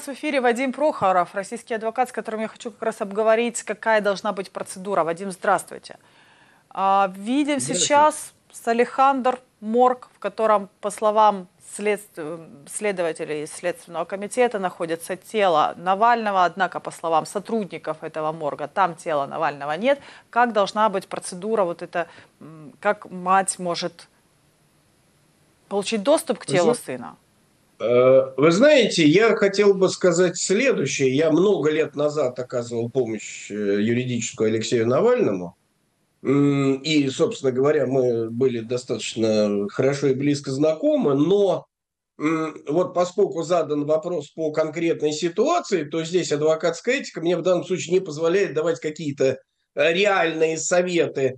нас в эфире Вадим Прохоров, российский адвокат, с которым я хочу как раз обговорить, какая должна быть процедура. Вадим, здравствуйте. А, видим сейчас Салихандр морг, в котором, по словам след... следователей Следственного комитета, находится тело Навального. Однако, по словам сотрудников этого морга, там тела Навального нет. Как должна быть процедура, вот это, как мать может получить доступ к телу сына? Э, вы знаете, я хотел бы сказать следующее. Я много лет назад оказывал помощь э, юридическую Алексею Навальному. И, собственно говоря, мы были достаточно хорошо и близко знакомы, но вот поскольку задан вопрос по конкретной ситуации, то здесь адвокатская этика мне в данном случае не позволяет давать какие-то э, реальные советы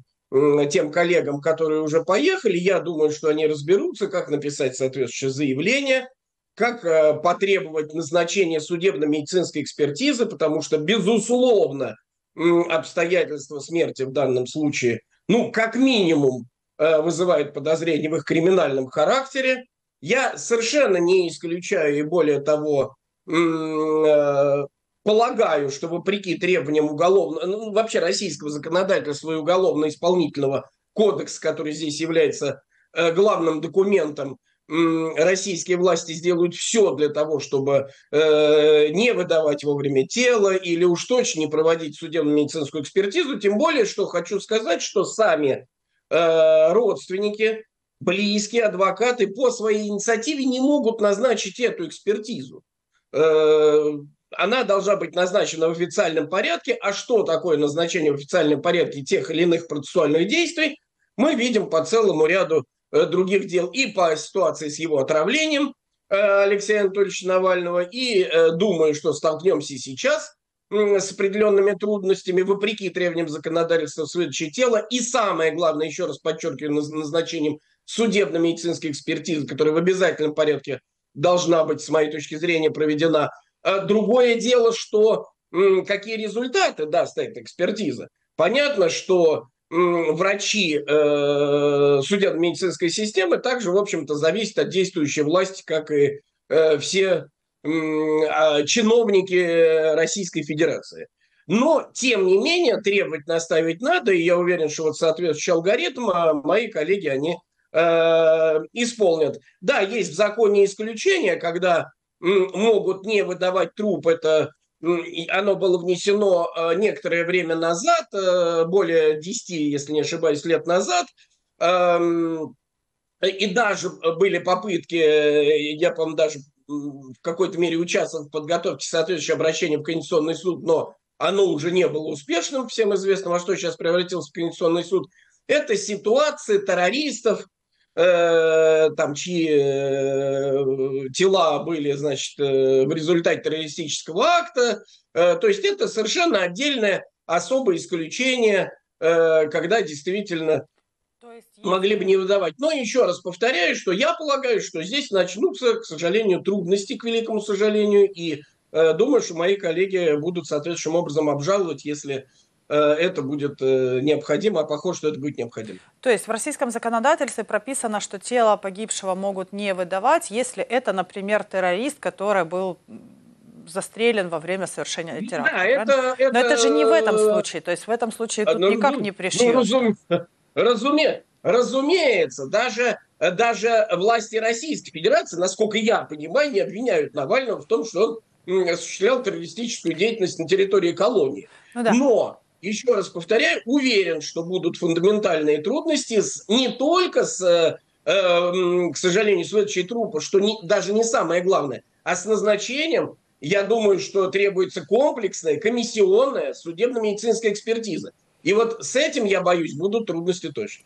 тем коллегам, которые уже поехали. Я думаю, что они разберутся, как написать соответствующее заявление – как э, потребовать назначения судебно-медицинской экспертизы, потому что, безусловно, обстоятельства смерти в данном случае, ну, как минимум, э, вызывают подозрения в их криминальном характере. Я совершенно не исключаю и более того, э, полагаю, что вопреки требованиям уголовного, ну, вообще российского законодательства и уголовно-исполнительного кодекса, который здесь является главным документом, российские власти сделают все для того, чтобы э, не выдавать вовремя тело или уж точно не проводить судебно-медицинскую экспертизу. Тем более, что хочу сказать, что сами э, родственники, близкие, адвокаты по своей инициативе не могут назначить эту экспертизу. Э, она должна быть назначена в официальном порядке. А что такое назначение в официальном порядке тех или иных процессуальных действий, мы видим по целому ряду других дел и по ситуации с его отравлением э, Алексея Анатольевича Навального, и э, думаю, что столкнемся сейчас с определенными трудностями, вопреки требованиям законодательства в выдаче тела, и самое главное, еще раз подчеркиваю, назначением судебно-медицинской экспертизы, которая в обязательном порядке должна быть, с моей точки зрения, проведена. Другое дело, что какие результаты даст эта экспертиза. Понятно, что врачи э, судебно-медицинской системы также, в общем-то, зависят от действующей власти, как и э, все э, чиновники Российской Федерации. Но, тем не менее, требовать наставить надо, и я уверен, что вот соответствующий алгоритм а мои коллеги, они э, исполнят. Да, есть в законе исключения, когда могут не выдавать труп, это оно было внесено э, некоторое время назад, э, более 10, если не ошибаюсь, лет назад. Эм, и даже были попытки, э, я, по-моему, даже в какой-то мере участвовал в подготовке соответствующего обращения в Конституционный суд, но оно уже не было успешным, всем известно, во что сейчас превратился Конституционный суд. Это ситуации террористов, Э, там, чьи э, тела были, значит, э, в результате террористического акта. То есть это совершенно отдельное особое исключение, когда действительно могли бы не выдавать. Но еще раз повторяю, что я полагаю, что здесь начнутся, к сожалению, трудности, к великому сожалению, и думаю, что мои коллеги будут соответствующим образом обжаловать, если Э, это будет э, необходимо, а похоже, что это будет необходимо. То есть в российском законодательстве прописано, что тело погибшего могут не выдавать, если это, например, террорист, который был застрелен во время совершения теракта. Да, это, это... Но это же не в этом случае. То есть в этом случае тут ну, никак не пришьешь. Ну, разум... разуме... Разумеется, даже, даже власти Российской Федерации, насколько я понимаю, не обвиняют Навального в том, что он осуществлял террористическую деятельность на территории колонии. Ну, да. Но еще раз повторяю, уверен, что будут фундаментальные трудности с, не только с, э, к сожалению, с выдачей трупа, что не, даже не самое главное, а с назначением, я думаю, что требуется комплексная, комиссионная судебно-медицинская экспертиза. И вот с этим, я боюсь, будут трудности точно.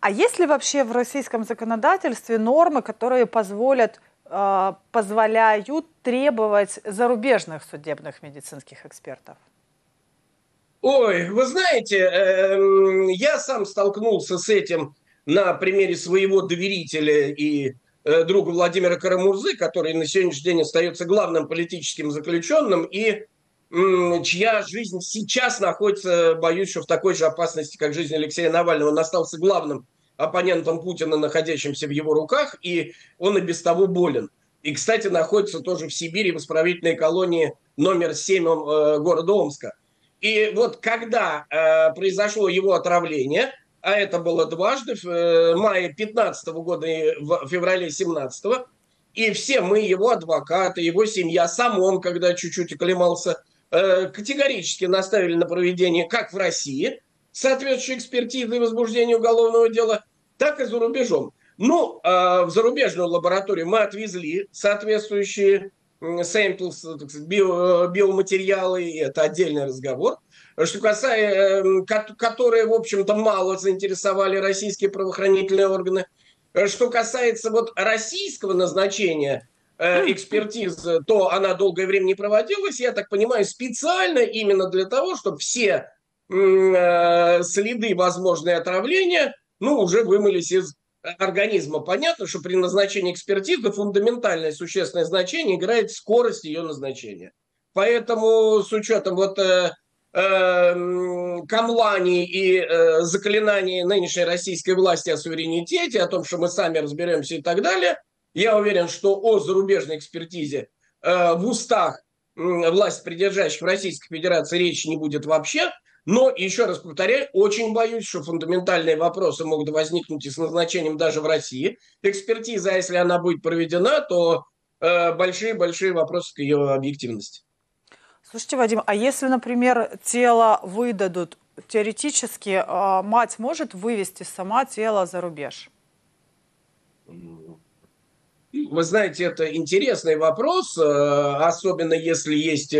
А есть ли вообще в российском законодательстве нормы, которые позволят э, позволяют требовать зарубежных судебных медицинских экспертов? Ой, вы знаете, э, я сам столкнулся с этим на примере своего доверителя и э, друга Владимира Карамурзы, который на сегодняшний день остается главным политическим заключенным и чья жизнь сейчас находится, боюсь, что в такой же опасности, как жизнь Алексея Навального. Он остался главным оппонентом Путина, находящимся в его руках, и он и без того болен. И, кстати, находится тоже в Сибири, в исправительной колонии номер 7 э, города Омска. И вот когда э, произошло его отравление, а это было дважды, в э, мае 15 года и в феврале 17 и все мы, его адвокаты, его семья, сам он, когда чуть-чуть оклемался, э, категорически наставили на проведение как в России соответствующей экспертизы и возбуждения уголовного дела, так и за рубежом. Ну, э, в зарубежную лабораторию мы отвезли соответствующие samples, био, биоматериалы, и это отдельный разговор. Что касается, которые, в общем-то, мало заинтересовали российские правоохранительные органы. Что касается вот российского назначения э, экспертизы, то она долгое время не проводилась, я так понимаю, специально именно для того, чтобы все э, следы возможные отравления, ну, уже вымылись из организма. Понятно, что при назначении экспертизы фундаментальное существенное значение играет скорость ее назначения. Поэтому с учетом вот э, э, камланий и э, заклинаний нынешней российской власти о суверенитете, о том, что мы сами разберемся и так далее, я уверен, что о зарубежной экспертизе э, в устах э, власть придержащих в Российской Федерации речи не будет вообще. Но, еще раз повторяю, очень боюсь, что фундаментальные вопросы могут возникнуть и с назначением даже в России. Экспертиза, если она будет проведена, то большие-большие э, вопросы к ее объективности. Слушайте, Вадим, а если, например, тело выдадут, теоретически э, мать может вывести сама тело за рубеж? Вы знаете, это интересный вопрос, э, особенно если есть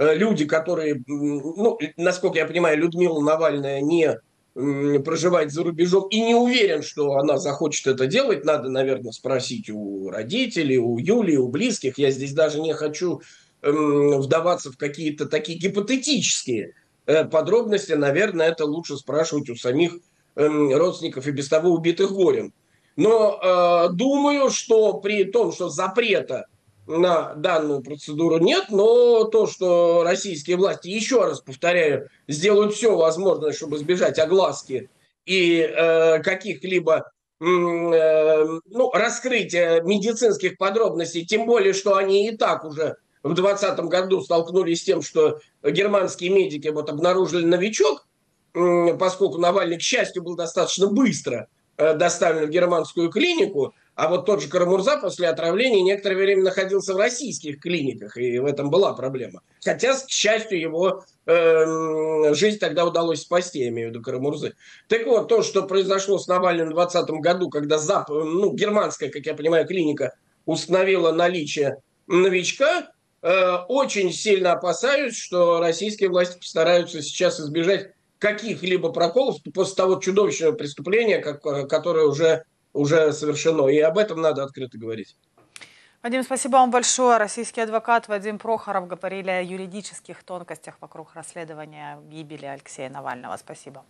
люди, которые, ну, насколько я понимаю, Людмила Навальная не проживает за рубежом и не уверен, что она захочет это делать, надо, наверное, спросить у родителей, у Юлии, у близких. Я здесь даже не хочу вдаваться в какие-то такие гипотетические э, подробности. Наверное, это лучше спрашивать у самих родственников и без того убитых горем. Но э, думаю, что при том, что запрета на данную процедуру нет, но то, что российские власти, еще раз повторяю, сделают все возможное, чтобы избежать огласки и э, каких-либо э, ну, раскрытия медицинских подробностей, тем более, что они и так уже в 2020 году столкнулись с тем, что германские медики вот обнаружили новичок, поскольку Навальный, к счастью, был достаточно быстро доставлен в германскую клинику, а вот тот же Карамурза после отравления некоторое время находился в российских клиниках, и в этом была проблема. Хотя, к счастью, его э, жизнь тогда удалось спасти, я имею в виду Карамурзы. Так вот, то, что произошло с Навальным в 2020 году, когда ЗАП, ну, германская, как я понимаю, клиника установила наличие новичка, э, очень сильно опасаюсь, что российские власти постараются сейчас избежать каких-либо проколов после того чудовищного преступления, как, которое уже уже совершено. И об этом надо открыто говорить. Вадим, спасибо вам большое. Российский адвокат Вадим Прохоров говорили о юридических тонкостях вокруг расследования гибели Алексея Навального. Спасибо.